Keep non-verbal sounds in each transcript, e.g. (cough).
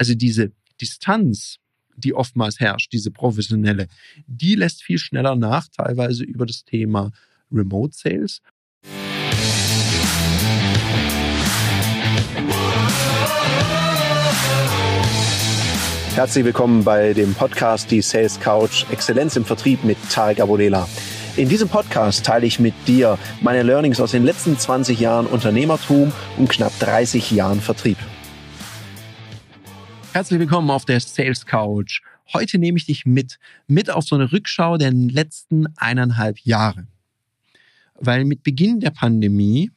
Also diese Distanz, die oftmals herrscht, diese professionelle, die lässt viel schneller nach, teilweise über das Thema Remote Sales. Herzlich willkommen bei dem Podcast Die Sales Couch Exzellenz im Vertrieb mit Tarek Abodela. In diesem Podcast teile ich mit dir meine Learnings aus den letzten 20 Jahren Unternehmertum und knapp 30 Jahren Vertrieb. Herzlich willkommen auf der Sales Couch. Heute nehme ich dich mit, mit auf so eine Rückschau der letzten eineinhalb Jahre. Weil mit Beginn der Pandemie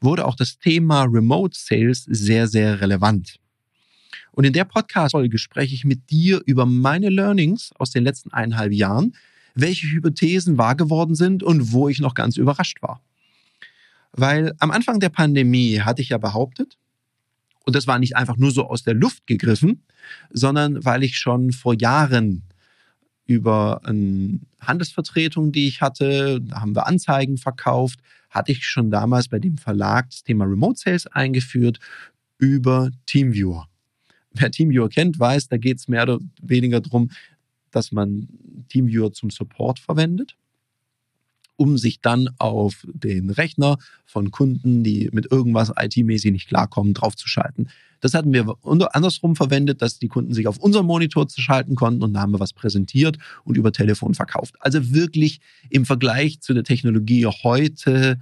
wurde auch das Thema Remote Sales sehr, sehr relevant. Und in der Podcast-Folge spreche ich mit dir über meine Learnings aus den letzten eineinhalb Jahren, welche Hypothesen wahr geworden sind und wo ich noch ganz überrascht war. Weil am Anfang der Pandemie hatte ich ja behauptet, und das war nicht einfach nur so aus der Luft gegriffen, sondern weil ich schon vor Jahren über eine Handelsvertretung, die ich hatte, da haben wir Anzeigen verkauft, hatte ich schon damals bei dem Verlag das Thema Remote Sales eingeführt über Teamviewer. Wer Teamviewer kennt, weiß, da geht es mehr oder weniger darum, dass man Teamviewer zum Support verwendet um sich dann auf den Rechner von Kunden, die mit irgendwas IT-mäßig nicht klarkommen, draufzuschalten. Das hatten wir andersrum verwendet, dass die Kunden sich auf unseren Monitor schalten konnten und da haben wir was präsentiert und über Telefon verkauft. Also wirklich im Vergleich zu der Technologie heute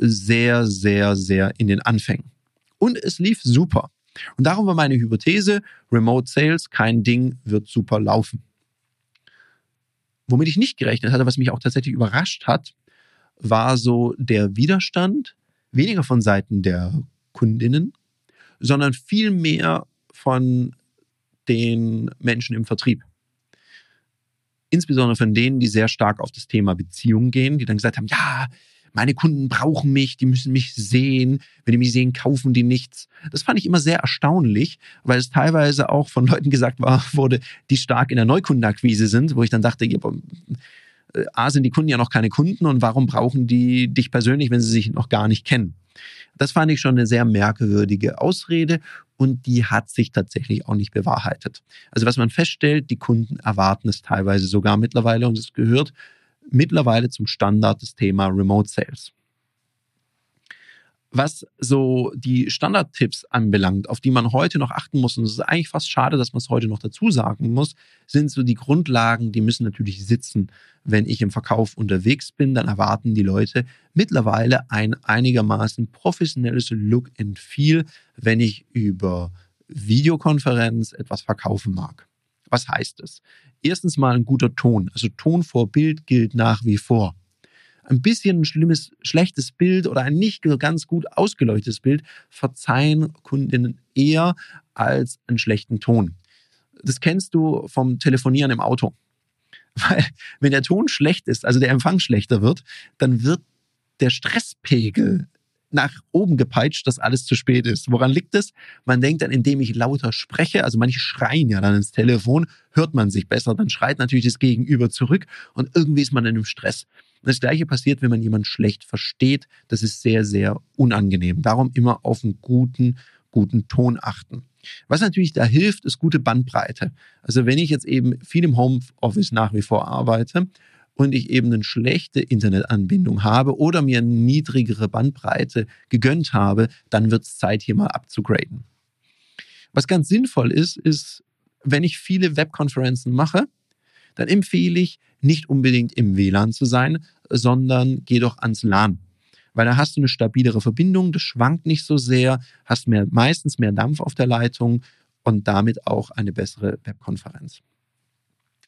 sehr, sehr, sehr in den Anfängen. Und es lief super. Und darum war meine Hypothese, Remote Sales, kein Ding, wird super laufen. Womit ich nicht gerechnet hatte, was mich auch tatsächlich überrascht hat, war so der Widerstand, weniger von Seiten der Kundinnen, sondern viel mehr von den Menschen im Vertrieb. Insbesondere von denen, die sehr stark auf das Thema Beziehung gehen, die dann gesagt haben, ja, meine Kunden brauchen mich, die müssen mich sehen. Wenn die mich sehen, kaufen die nichts. Das fand ich immer sehr erstaunlich, weil es teilweise auch von Leuten gesagt war, (laughs) wurde, die stark in der Neukundenakquise sind, wo ich dann dachte, äh, A, sind die Kunden ja noch keine Kunden und warum brauchen die dich persönlich, wenn sie sich noch gar nicht kennen? Das fand ich schon eine sehr merkwürdige Ausrede und die hat sich tatsächlich auch nicht bewahrheitet. Also was man feststellt, die Kunden erwarten es teilweise sogar mittlerweile und es gehört mittlerweile zum Standard das Thema Remote Sales. Was so die Standardtipps anbelangt, auf die man heute noch achten muss, und es ist eigentlich fast schade, dass man es heute noch dazu sagen muss, sind so die Grundlagen, die müssen natürlich sitzen. Wenn ich im Verkauf unterwegs bin, dann erwarten die Leute mittlerweile ein einigermaßen professionelles Look and Feel, wenn ich über Videokonferenz etwas verkaufen mag. Was heißt es? Erstens mal ein guter Ton. Also Ton vor Bild gilt nach wie vor. Ein bisschen ein schlimmes, schlechtes Bild oder ein nicht ganz gut ausgeleuchtetes Bild verzeihen Kundinnen eher als einen schlechten Ton. Das kennst du vom Telefonieren im Auto. (laughs) Weil wenn der Ton schlecht ist, also der Empfang schlechter wird, dann wird der Stresspegel nach oben gepeitscht, dass alles zu spät ist. Woran liegt es? Man denkt dann, indem ich lauter spreche, also manche schreien ja dann ins Telefon, hört man sich besser, dann schreit natürlich das Gegenüber zurück und irgendwie ist man dann im Stress. Das gleiche passiert, wenn man jemanden schlecht versteht. Das ist sehr, sehr unangenehm. Darum immer auf einen guten, guten Ton achten. Was natürlich da hilft, ist gute Bandbreite. Also wenn ich jetzt eben viel im Homeoffice nach wie vor arbeite und ich eben eine schlechte Internetanbindung habe oder mir eine niedrigere Bandbreite gegönnt habe, dann wird es Zeit, hier mal abzugraden. Was ganz sinnvoll ist, ist, wenn ich viele Webkonferenzen mache, dann empfehle ich, nicht unbedingt im WLAN zu sein, sondern geh doch ans LAN. Weil da hast du eine stabilere Verbindung, das schwankt nicht so sehr, hast mehr, meistens mehr Dampf auf der Leitung und damit auch eine bessere Webkonferenz.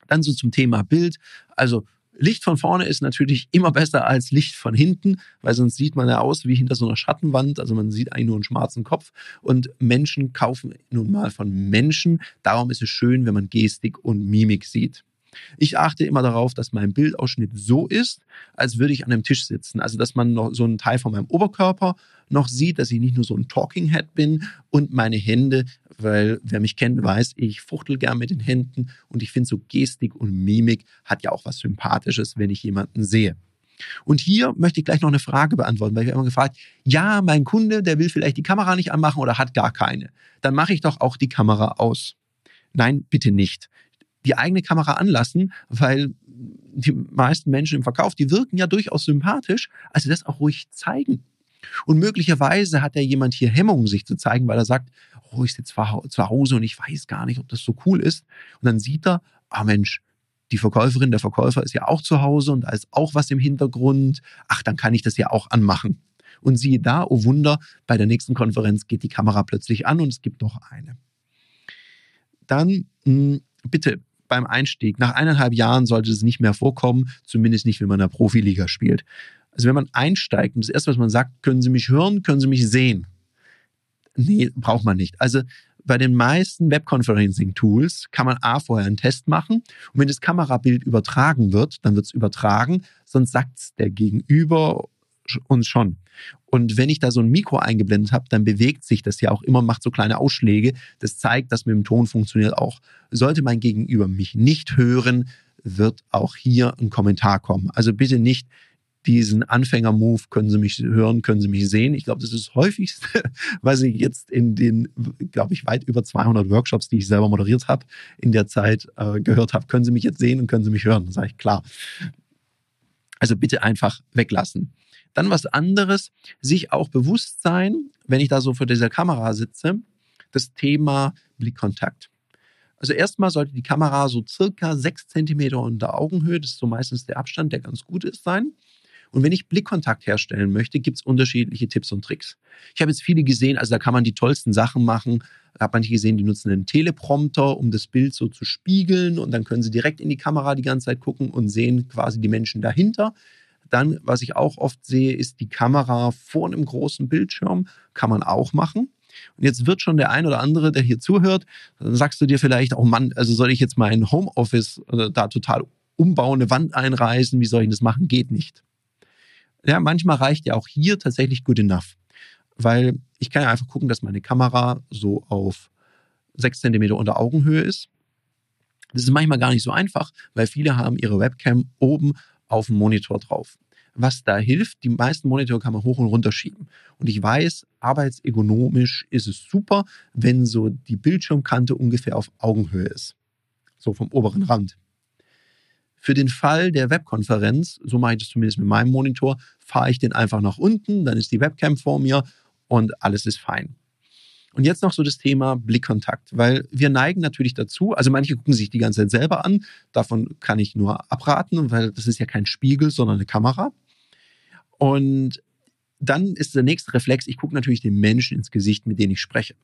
Dann so zum Thema Bild. Also Licht von vorne ist natürlich immer besser als Licht von hinten, weil sonst sieht man ja aus wie hinter so einer Schattenwand. Also man sieht eigentlich nur einen schwarzen Kopf. Und Menschen kaufen nun mal von Menschen. Darum ist es schön, wenn man Gestik und Mimik sieht. Ich achte immer darauf, dass mein Bildausschnitt so ist, als würde ich an einem Tisch sitzen. Also, dass man noch so einen Teil von meinem Oberkörper noch sieht, dass ich nicht nur so ein Talking Head bin und meine Hände, weil wer mich kennt, weiß, ich fuchtel gern mit den Händen und ich finde so Gestik und Mimik hat ja auch was Sympathisches, wenn ich jemanden sehe. Und hier möchte ich gleich noch eine Frage beantworten, weil wir immer gefragt, ja, mein Kunde, der will vielleicht die Kamera nicht anmachen oder hat gar keine. Dann mache ich doch auch die Kamera aus. Nein, bitte nicht. Die eigene Kamera anlassen, weil die meisten Menschen im Verkauf, die wirken ja durchaus sympathisch, also das auch ruhig zeigen. Und möglicherweise hat ja jemand hier Hemmungen, sich zu zeigen, weil er sagt, oh, ich sitze zu Hause und ich weiß gar nicht, ob das so cool ist. Und dann sieht er, ah Mensch, die Verkäuferin, der Verkäufer ist ja auch zu Hause und da ist auch was im Hintergrund. Ach, dann kann ich das ja auch anmachen. Und siehe da, oh Wunder, bei der nächsten Konferenz geht die Kamera plötzlich an und es gibt noch eine. Dann hm, bitte beim Einstieg, nach eineinhalb Jahren sollte es nicht mehr vorkommen, zumindest nicht, wenn man in der Profiliga spielt. Also wenn man einsteigt und das erste, was man sagt, können Sie mich hören, können Sie mich sehen? Nee, braucht man nicht. Also bei den meisten Webconferencing-Tools kann man A vorher einen Test machen und wenn das Kamerabild übertragen wird, dann wird es übertragen, sonst sagt es der Gegenüber uns schon. Und wenn ich da so ein Mikro eingeblendet habe, dann bewegt sich das ja auch immer, macht so kleine Ausschläge. Das zeigt, dass mit dem Ton funktioniert auch. Sollte mein Gegenüber mich nicht hören, wird auch hier ein Kommentar kommen. Also bitte nicht diesen Anfänger-Move, können Sie mich hören, können Sie mich sehen. Ich glaube, das ist das häufigste, (laughs) was ich jetzt in den, glaube ich, weit über 200 Workshops, die ich selber moderiert habe, in der Zeit äh, gehört habe. Können Sie mich jetzt sehen und können Sie mich hören? Dann sage ich, klar. Also bitte einfach weglassen. Dann was anderes, sich auch bewusst sein, wenn ich da so vor dieser Kamera sitze, das Thema Blickkontakt. Also erstmal sollte die Kamera so circa sechs Zentimeter unter Augenhöhe, das ist so meistens der Abstand, der ganz gut ist, sein. Und wenn ich Blickkontakt herstellen möchte, gibt es unterschiedliche Tipps und Tricks. Ich habe jetzt viele gesehen, also da kann man die tollsten Sachen machen. Da habe manche gesehen, die nutzen einen Teleprompter, um das Bild so zu spiegeln und dann können sie direkt in die Kamera die ganze Zeit gucken und sehen quasi die Menschen dahinter. Dann, was ich auch oft sehe, ist die Kamera vor einem großen Bildschirm. Kann man auch machen. Und jetzt wird schon der ein oder andere, der hier zuhört, dann sagst du dir vielleicht, oh Mann, also soll ich jetzt mein Homeoffice äh, da total umbauen, eine Wand einreißen, wie soll ich das machen? Geht nicht. Ja, manchmal reicht ja auch hier tatsächlich good enough. Weil ich kann ja einfach gucken, dass meine Kamera so auf sechs Zentimeter unter Augenhöhe ist. Das ist manchmal gar nicht so einfach, weil viele haben ihre Webcam oben auf dem Monitor drauf. Was da hilft, die meisten Monitore kann man hoch und runter schieben. Und ich weiß, arbeitsergonomisch ist es super, wenn so die Bildschirmkante ungefähr auf Augenhöhe ist. So vom oberen Rand. Für den Fall der Webkonferenz, so mache ich das zumindest mit meinem Monitor, fahre ich den einfach nach unten, dann ist die Webcam vor mir und alles ist fein. Und jetzt noch so das Thema Blickkontakt, weil wir neigen natürlich dazu, also manche gucken sich die ganze Zeit selber an, davon kann ich nur abraten, weil das ist ja kein Spiegel, sondern eine Kamera. Und dann ist der nächste Reflex, ich gucke natürlich den Menschen ins Gesicht, mit dem ich spreche.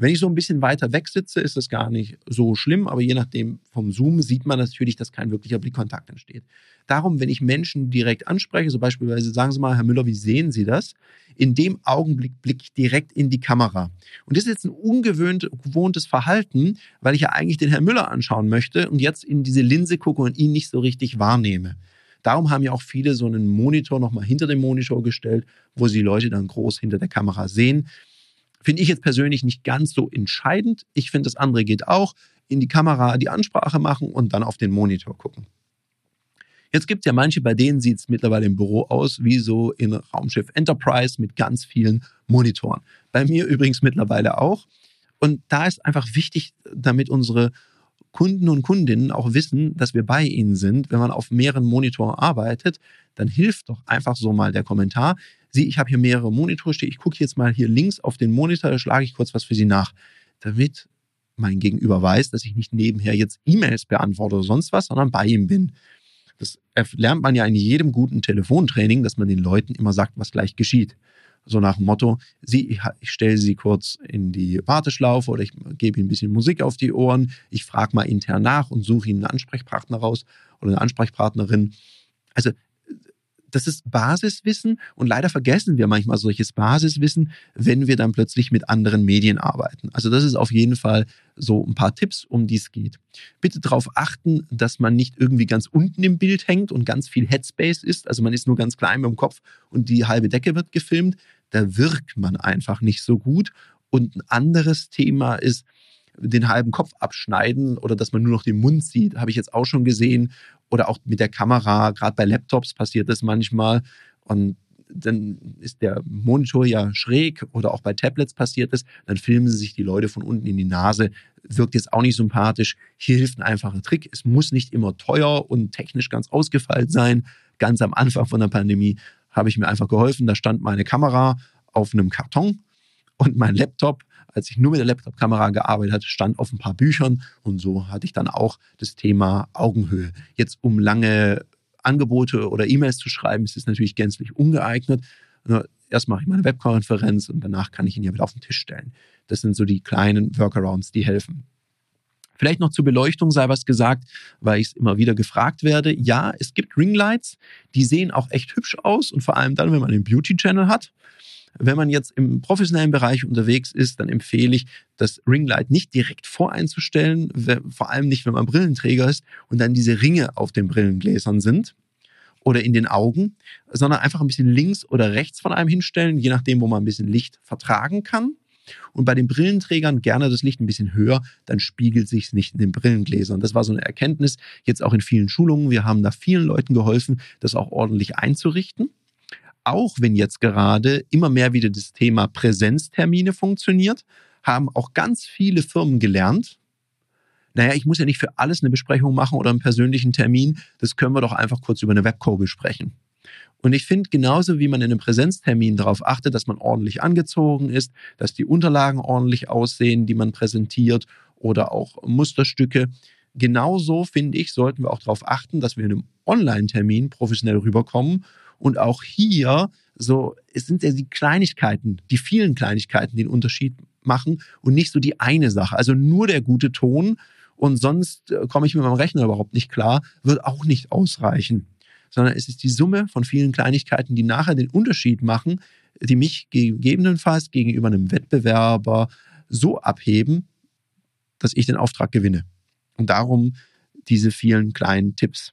Wenn ich so ein bisschen weiter weg sitze, ist das gar nicht so schlimm, aber je nachdem vom Zoom sieht man natürlich, dass kein wirklicher Blickkontakt entsteht. Darum, wenn ich Menschen direkt anspreche, so beispielsweise sagen Sie mal, Herr Müller, wie sehen Sie das? In dem Augenblick blicke ich direkt in die Kamera. Und das ist jetzt ein ungewohntes Verhalten, weil ich ja eigentlich den Herrn Müller anschauen möchte und jetzt in diese Linse gucke und ihn nicht so richtig wahrnehme. Darum haben ja auch viele so einen Monitor nochmal hinter dem Monitor gestellt, wo sie Leute dann groß hinter der Kamera sehen. Finde ich jetzt persönlich nicht ganz so entscheidend. Ich finde, das andere geht auch. In die Kamera die Ansprache machen und dann auf den Monitor gucken. Jetzt gibt es ja manche, bei denen sieht es mittlerweile im Büro aus wie so in Raumschiff Enterprise mit ganz vielen Monitoren. Bei mir übrigens mittlerweile auch. Und da ist einfach wichtig, damit unsere Kunden und Kundinnen auch wissen, dass wir bei ihnen sind. Wenn man auf mehreren Monitoren arbeitet, dann hilft doch einfach so mal der Kommentar sieh, ich habe hier mehrere Monitore stehen, ich gucke jetzt mal hier links auf den Monitor, da schlage ich kurz was für Sie nach, damit mein Gegenüber weiß, dass ich nicht nebenher jetzt E-Mails beantworte oder sonst was, sondern bei ihm bin. Das lernt man ja in jedem guten Telefontraining, dass man den Leuten immer sagt, was gleich geschieht. So nach dem Motto, Sie, ich stelle Sie kurz in die Warteschlaufe oder ich gebe Ihnen ein bisschen Musik auf die Ohren, ich frage mal intern nach und suche Ihnen einen Ansprechpartner raus oder eine Ansprechpartnerin. Also das ist Basiswissen und leider vergessen wir manchmal solches Basiswissen, wenn wir dann plötzlich mit anderen Medien arbeiten. Also das ist auf jeden Fall so ein paar Tipps, um die es geht. Bitte darauf achten, dass man nicht irgendwie ganz unten im Bild hängt und ganz viel Headspace ist. Also man ist nur ganz klein im Kopf und die halbe Decke wird gefilmt. Da wirkt man einfach nicht so gut. Und ein anderes Thema ist, den halben Kopf abschneiden oder dass man nur noch den Mund sieht, habe ich jetzt auch schon gesehen. Oder auch mit der Kamera, gerade bei Laptops passiert das manchmal. Und dann ist der Monitor ja schräg oder auch bei Tablets passiert es, dann filmen sie sich die Leute von unten in die Nase. Wirkt jetzt auch nicht sympathisch. Hier hilft ein einfacher Trick. Es muss nicht immer teuer und technisch ganz ausgefeilt sein. Ganz am Anfang von der Pandemie habe ich mir einfach geholfen. Da stand meine Kamera auf einem Karton und mein Laptop, als ich nur mit der Laptop-Kamera gearbeitet hatte, stand auf ein paar Büchern und so hatte ich dann auch das Thema Augenhöhe. Jetzt um lange Angebote oder E-Mails zu schreiben, ist es natürlich gänzlich ungeeignet. Erst mache ich meine Webkonferenz und danach kann ich ihn ja wieder auf den Tisch stellen. Das sind so die kleinen Workarounds, die helfen. Vielleicht noch zur Beleuchtung sei was gesagt, weil ich es immer wieder gefragt werde. Ja, es gibt Ringlights, die sehen auch echt hübsch aus und vor allem dann, wenn man einen Beauty-Channel hat. Wenn man jetzt im professionellen Bereich unterwegs ist, dann empfehle ich, das Ringlight nicht direkt voreinzustellen, vor allem nicht, wenn man Brillenträger ist und dann diese Ringe auf den Brillengläsern sind oder in den Augen, sondern einfach ein bisschen links oder rechts von einem hinstellen, je nachdem, wo man ein bisschen Licht vertragen kann. Und bei den Brillenträgern gerne das Licht ein bisschen höher, dann spiegelt sich es nicht in den Brillengläsern. Das war so eine Erkenntnis jetzt auch in vielen Schulungen. Wir haben da vielen Leuten geholfen, das auch ordentlich einzurichten auch wenn jetzt gerade immer mehr wieder das Thema Präsenztermine funktioniert, haben auch ganz viele Firmen gelernt, naja, ich muss ja nicht für alles eine Besprechung machen oder einen persönlichen Termin, das können wir doch einfach kurz über eine Webcall besprechen. Und ich finde, genauso wie man in einem Präsenztermin darauf achtet, dass man ordentlich angezogen ist, dass die Unterlagen ordentlich aussehen, die man präsentiert oder auch Musterstücke, genauso finde ich, sollten wir auch darauf achten, dass wir in einem Online-Termin professionell rüberkommen und auch hier, so, es sind ja die Kleinigkeiten, die vielen Kleinigkeiten, die den Unterschied machen und nicht so die eine Sache. Also nur der gute Ton und sonst äh, komme ich mit meinem Rechner überhaupt nicht klar, wird auch nicht ausreichen. Sondern es ist die Summe von vielen Kleinigkeiten, die nachher den Unterschied machen, die mich gegebenenfalls gegenüber einem Wettbewerber so abheben, dass ich den Auftrag gewinne. Und darum diese vielen kleinen Tipps.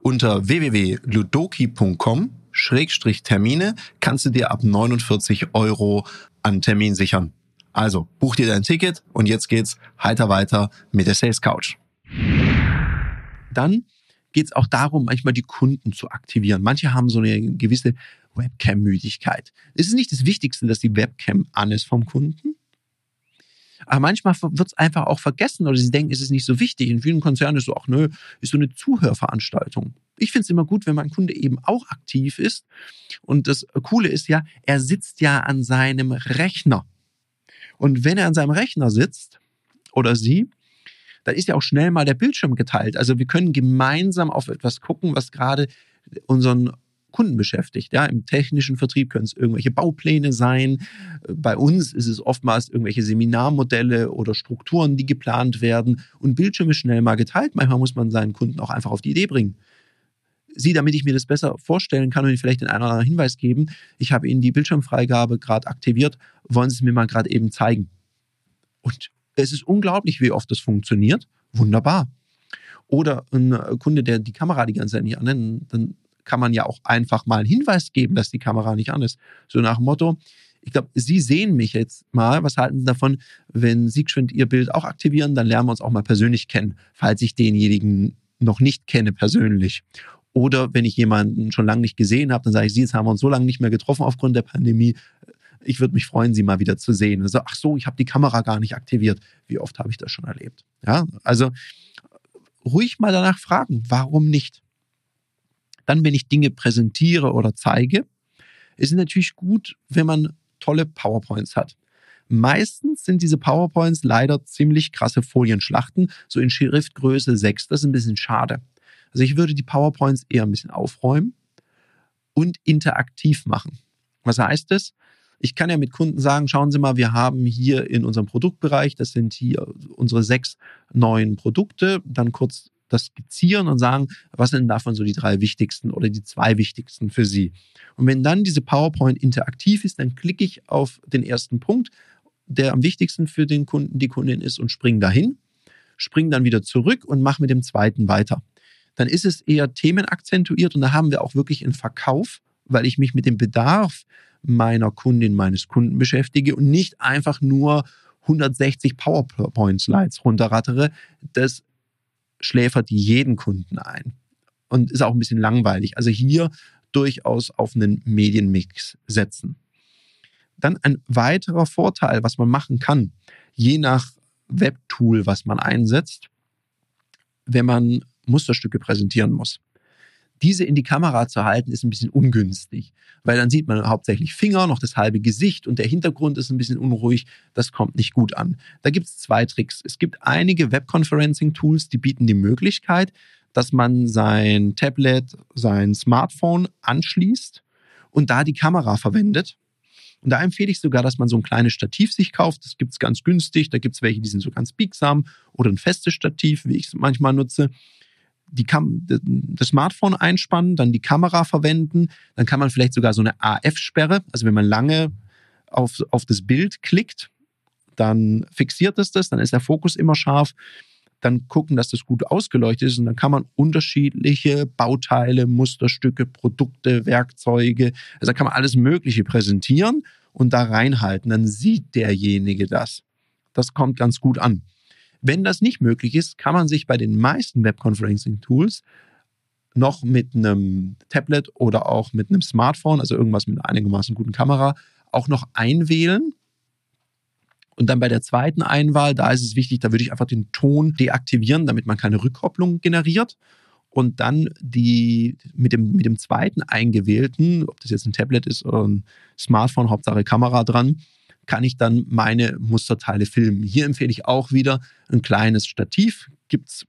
Unter www.ludoki.com Termine kannst du dir ab 49 Euro an Termin sichern. Also buch dir dein Ticket und jetzt geht's heiter weiter mit der Sales Couch. Dann geht's auch darum, manchmal die Kunden zu aktivieren. Manche haben so eine gewisse Webcam-Müdigkeit. Es ist nicht das Wichtigste, dass die Webcam an ist vom Kunden, aber manchmal wird es einfach auch vergessen oder sie denken, es ist nicht so wichtig. In vielen Konzernen ist so, ach nö, ist so eine Zuhörveranstaltung. Ich finde es immer gut, wenn mein Kunde eben auch aktiv ist. Und das Coole ist ja, er sitzt ja an seinem Rechner. Und wenn er an seinem Rechner sitzt oder sie, dann ist ja auch schnell mal der Bildschirm geteilt. Also wir können gemeinsam auf etwas gucken, was gerade unseren Kunden beschäftigt. Ja, im technischen Vertrieb können es irgendwelche Baupläne sein. Bei uns ist es oftmals irgendwelche Seminarmodelle oder Strukturen, die geplant werden. Und Bildschirm ist schnell mal geteilt. Manchmal muss man seinen Kunden auch einfach auf die Idee bringen. Sie, damit ich mir das besser vorstellen kann und Ihnen vielleicht den einen oder anderen Hinweis geben, ich habe Ihnen die Bildschirmfreigabe gerade aktiviert. Wollen Sie es mir mal gerade eben zeigen? Und es ist unglaublich, wie oft das funktioniert. Wunderbar. Oder ein Kunde, der die Kamera die ganze Zeit nicht annimmt, dann kann man ja auch einfach mal einen Hinweis geben, dass die Kamera nicht an ist. So nach dem Motto, ich glaube, Sie sehen mich jetzt mal. Was halten Sie davon, wenn Sie geschwind Ihr Bild auch aktivieren? Dann lernen wir uns auch mal persönlich kennen, falls ich denjenigen noch nicht kenne persönlich. Oder wenn ich jemanden schon lange nicht gesehen habe, dann sage ich, Sie, jetzt haben wir uns so lange nicht mehr getroffen aufgrund der Pandemie. Ich würde mich freuen, Sie mal wieder zu sehen. Also, ach so, ich habe die Kamera gar nicht aktiviert. Wie oft habe ich das schon erlebt? Ja, also ruhig mal danach fragen, warum nicht? Dann, wenn ich Dinge präsentiere oder zeige, ist es natürlich gut, wenn man tolle PowerPoints hat. Meistens sind diese PowerPoints leider ziemlich krasse Folienschlachten, so in Schriftgröße 6. Das ist ein bisschen schade. Also ich würde die PowerPoints eher ein bisschen aufräumen und interaktiv machen. Was heißt das? Ich kann ja mit Kunden sagen, schauen Sie mal, wir haben hier in unserem Produktbereich, das sind hier unsere sechs neuen Produkte, dann kurz das skizzieren und sagen, was sind davon so die drei wichtigsten oder die zwei wichtigsten für Sie. Und wenn dann diese PowerPoint interaktiv ist, dann klicke ich auf den ersten Punkt, der am wichtigsten für den Kunden, die Kundin ist und springe dahin, springe dann wieder zurück und mache mit dem zweiten weiter. Dann ist es eher themenakzentuiert und da haben wir auch wirklich einen Verkauf, weil ich mich mit dem Bedarf meiner Kundin, meines Kunden beschäftige und nicht einfach nur 160 PowerPoint-Slides runterrattere. Das schläfert jeden Kunden ein und ist auch ein bisschen langweilig. Also hier durchaus auf einen Medienmix setzen. Dann ein weiterer Vorteil, was man machen kann, je nach Webtool, was man einsetzt, wenn man Musterstücke präsentieren muss diese in die Kamera zu halten, ist ein bisschen ungünstig, weil dann sieht man hauptsächlich Finger, noch das halbe Gesicht und der Hintergrund ist ein bisschen unruhig. Das kommt nicht gut an. Da gibt es zwei Tricks. Es gibt einige Webconferencing-Tools, die bieten die Möglichkeit, dass man sein Tablet, sein Smartphone anschließt und da die Kamera verwendet. Und da empfehle ich sogar, dass man so ein kleines Stativ sich kauft. Das gibt es ganz günstig. Da gibt es welche, die sind so ganz biegsam oder ein festes Stativ, wie ich es manchmal nutze die Kam das Smartphone einspannen, dann die Kamera verwenden, dann kann man vielleicht sogar so eine AF-Sperre, also wenn man lange auf, auf das Bild klickt, dann fixiert es das, dann ist der Fokus immer scharf, dann gucken, dass das gut ausgeleuchtet ist und dann kann man unterschiedliche Bauteile, Musterstücke, Produkte, Werkzeuge, also da kann man alles Mögliche präsentieren und da reinhalten, dann sieht derjenige das. Das kommt ganz gut an. Wenn das nicht möglich ist, kann man sich bei den meisten Webconferencing-Tools noch mit einem Tablet oder auch mit einem Smartphone, also irgendwas mit einigermaßen guten Kamera, auch noch einwählen. Und dann bei der zweiten Einwahl, da ist es wichtig, da würde ich einfach den Ton deaktivieren, damit man keine Rückkopplung generiert. Und dann die mit dem, mit dem zweiten eingewählten, ob das jetzt ein Tablet ist oder ein Smartphone, Hauptsache Kamera dran, kann ich dann meine Musterteile filmen. Hier empfehle ich auch wieder ein kleines Stativ. Gibt es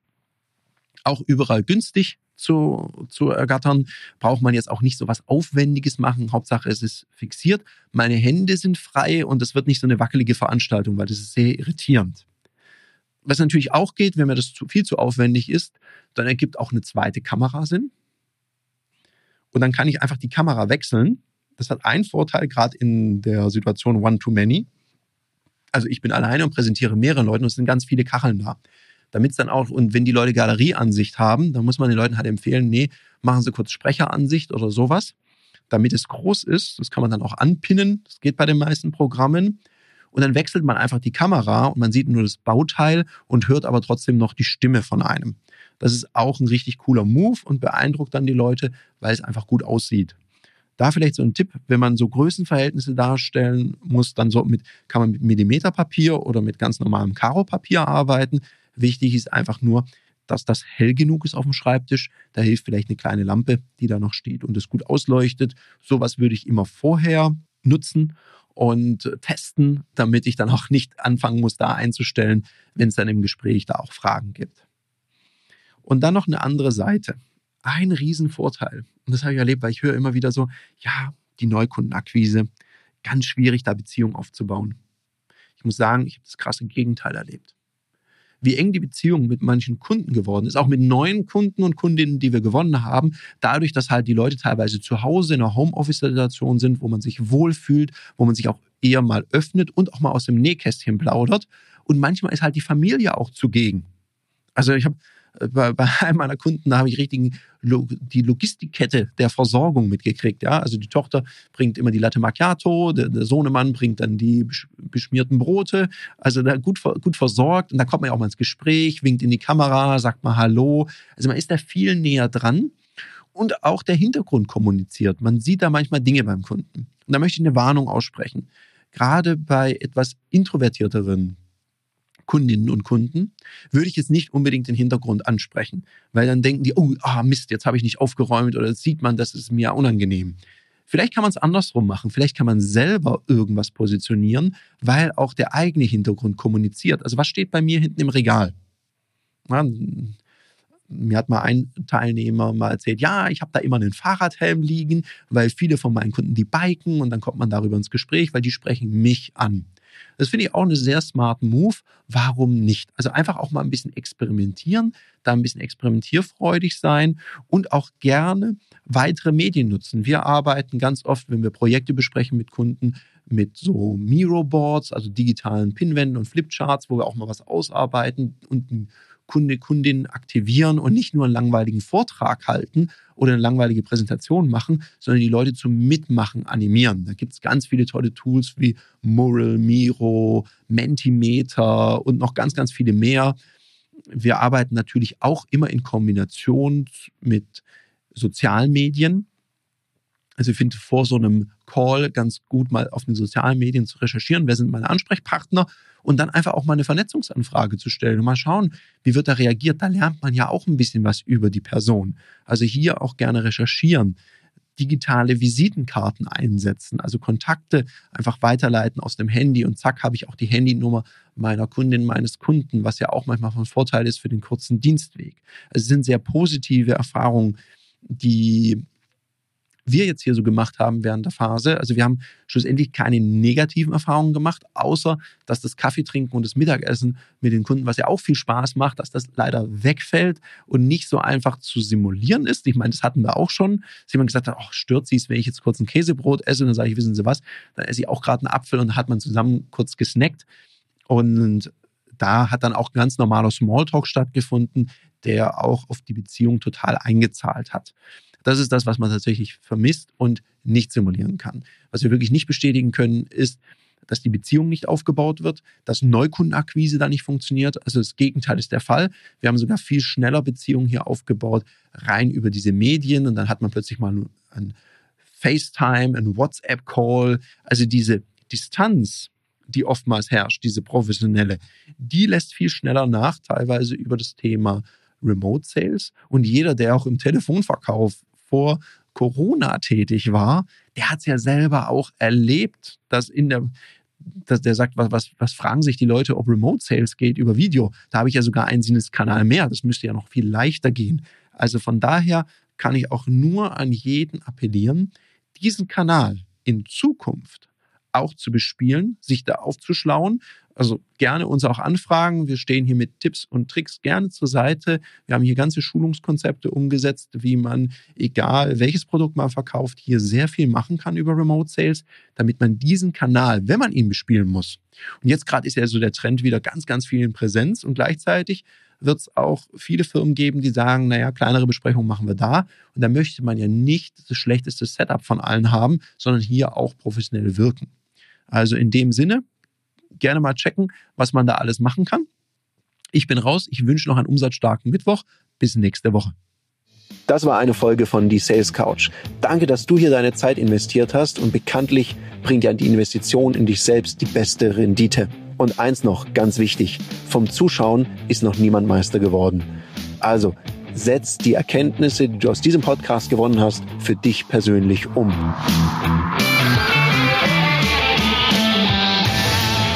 auch überall günstig zu, zu ergattern. Braucht man jetzt auch nicht so was Aufwendiges machen. Hauptsache, es ist fixiert. Meine Hände sind frei und es wird nicht so eine wackelige Veranstaltung, weil das ist sehr irritierend. Was natürlich auch geht, wenn mir das zu, viel zu aufwendig ist, dann ergibt auch eine zweite Kamera Sinn. Und dann kann ich einfach die Kamera wechseln das hat einen Vorteil, gerade in der Situation One-to-Many. Also ich bin alleine und präsentiere mehrere Leuten und es sind ganz viele Kacheln da. Damit es dann auch, und wenn die Leute Galerieansicht haben, dann muss man den Leuten halt empfehlen, nee, machen Sie kurz Sprecheransicht oder sowas, damit es groß ist. Das kann man dann auch anpinnen. Das geht bei den meisten Programmen. Und dann wechselt man einfach die Kamera und man sieht nur das Bauteil und hört aber trotzdem noch die Stimme von einem. Das ist auch ein richtig cooler Move und beeindruckt dann die Leute, weil es einfach gut aussieht. Da vielleicht so ein Tipp, wenn man so Größenverhältnisse darstellen muss, dann so mit, kann man mit Millimeterpapier oder mit ganz normalem Karo-Papier arbeiten. Wichtig ist einfach nur, dass das hell genug ist auf dem Schreibtisch. Da hilft vielleicht eine kleine Lampe, die da noch steht und es gut ausleuchtet. Sowas würde ich immer vorher nutzen und testen, damit ich dann auch nicht anfangen muss, da einzustellen, wenn es dann im Gespräch da auch Fragen gibt. Und dann noch eine andere Seite ein Riesenvorteil. Und das habe ich erlebt, weil ich höre immer wieder so, ja, die Neukundenakquise, ganz schwierig, da Beziehungen aufzubauen. Ich muss sagen, ich habe das krasse Gegenteil erlebt. Wie eng die Beziehung mit manchen Kunden geworden ist, auch mit neuen Kunden und Kundinnen, die wir gewonnen haben, dadurch, dass halt die Leute teilweise zu Hause in einer Homeoffice-Situation sind, wo man sich wohlfühlt, wo man sich auch eher mal öffnet und auch mal aus dem Nähkästchen plaudert. Und manchmal ist halt die Familie auch zugegen. Also ich habe bei, bei (laughs) einem meiner Kunden, da habe ich richtig die Logistikkette der Versorgung mitgekriegt. Ja? Also die Tochter bringt immer die Latte Macchiato, der, der Sohnemann bringt dann die beschmierten Brote. Also da gut, gut versorgt. Und da kommt man ja auch mal ins Gespräch, winkt in die Kamera, sagt mal Hallo. Also man ist da viel näher dran. Und auch der Hintergrund kommuniziert. Man sieht da manchmal Dinge beim Kunden. Und da möchte ich eine Warnung aussprechen. Gerade bei etwas introvertierteren Kundinnen und Kunden, würde ich jetzt nicht unbedingt den Hintergrund ansprechen, weil dann denken die, oh, ah, Mist, jetzt habe ich nicht aufgeräumt oder sieht man, das ist mir unangenehm. Vielleicht kann man es andersrum machen. Vielleicht kann man selber irgendwas positionieren, weil auch der eigene Hintergrund kommuniziert. Also was steht bei mir hinten im Regal? Ja, mir hat mal ein Teilnehmer mal erzählt, ja, ich habe da immer einen Fahrradhelm liegen, weil viele von meinen Kunden die biken und dann kommt man darüber ins Gespräch, weil die sprechen mich an. Das finde ich auch eine sehr smart Move. Warum nicht? Also einfach auch mal ein bisschen experimentieren, da ein bisschen experimentierfreudig sein und auch gerne weitere Medien nutzen. Wir arbeiten ganz oft, wenn wir Projekte besprechen mit Kunden, mit so Miro-Boards, also digitalen Pinwänden und Flipcharts, wo wir auch mal was ausarbeiten und ein Kunde, Kundin aktivieren und nicht nur einen langweiligen Vortrag halten oder eine langweilige Präsentation machen, sondern die Leute zum Mitmachen animieren. Da gibt es ganz viele tolle Tools wie Mural, Miro, Mentimeter und noch ganz, ganz viele mehr. Wir arbeiten natürlich auch immer in Kombination mit sozialen Medien. Also ich finde vor so einem Call ganz gut mal auf den sozialen Medien zu recherchieren, wer sind meine Ansprechpartner und dann einfach auch mal eine Vernetzungsanfrage zu stellen und mal schauen, wie wird da reagiert. Da lernt man ja auch ein bisschen was über die Person. Also hier auch gerne recherchieren digitale Visitenkarten einsetzen, also Kontakte einfach weiterleiten aus dem Handy und zack habe ich auch die Handynummer meiner Kundin, meines Kunden, was ja auch manchmal von Vorteil ist für den kurzen Dienstweg. Also es sind sehr positive Erfahrungen, die wir jetzt hier so gemacht haben während der Phase. Also wir haben schlussendlich keine negativen Erfahrungen gemacht, außer dass das Kaffeetrinken und das Mittagessen mit den Kunden, was ja auch viel Spaß macht, dass das leider wegfällt und nicht so einfach zu simulieren ist. Ich meine, das hatten wir auch schon, dass jemand gesagt hat, ach, stört Sie es, wenn ich jetzt kurz ein Käsebrot esse? Und dann sage ich, wissen Sie was, dann esse ich auch gerade einen Apfel und hat man zusammen kurz gesnackt. Und da hat dann auch ganz normaler Smalltalk stattgefunden, der auch auf die Beziehung total eingezahlt hat. Das ist das, was man tatsächlich vermisst und nicht simulieren kann. Was wir wirklich nicht bestätigen können, ist, dass die Beziehung nicht aufgebaut wird, dass Neukundenakquise da nicht funktioniert. Also das Gegenteil ist der Fall. Wir haben sogar viel schneller Beziehungen hier aufgebaut, rein über diese Medien und dann hat man plötzlich mal ein FaceTime, ein WhatsApp-Call. Also diese Distanz, die oftmals herrscht, diese professionelle, die lässt viel schneller nach, teilweise über das Thema Remote Sales. Und jeder, der auch im Telefonverkauf vor Corona tätig war, der hat es ja selber auch erlebt, dass in der, dass der sagt, was, was, was fragen sich die Leute, ob Remote Sales geht über Video? Da habe ich ja sogar einen Sinneskanal mehr. Das müsste ja noch viel leichter gehen. Also von daher kann ich auch nur an jeden appellieren, diesen Kanal in Zukunft auch zu bespielen, sich da aufzuschlauen. Also gerne uns auch anfragen. Wir stehen hier mit Tipps und Tricks gerne zur Seite. Wir haben hier ganze Schulungskonzepte umgesetzt, wie man, egal welches Produkt man verkauft, hier sehr viel machen kann über Remote Sales, damit man diesen Kanal, wenn man ihn bespielen muss. Und jetzt gerade ist ja so der Trend wieder ganz, ganz viel in Präsenz und gleichzeitig wird es auch viele Firmen geben, die sagen, naja, kleinere Besprechungen machen wir da. Und da möchte man ja nicht das schlechteste Setup von allen haben, sondern hier auch professionell wirken. Also in dem Sinne, gerne mal checken, was man da alles machen kann. Ich bin raus. Ich wünsche noch einen umsatzstarken Mittwoch. Bis nächste Woche. Das war eine Folge von Die Sales Couch. Danke, dass du hier deine Zeit investiert hast und bekanntlich bringt ja die Investition in dich selbst die beste Rendite. Und eins noch, ganz wichtig, vom Zuschauen ist noch niemand Meister geworden. Also, setz die Erkenntnisse, die du aus diesem Podcast gewonnen hast, für dich persönlich um.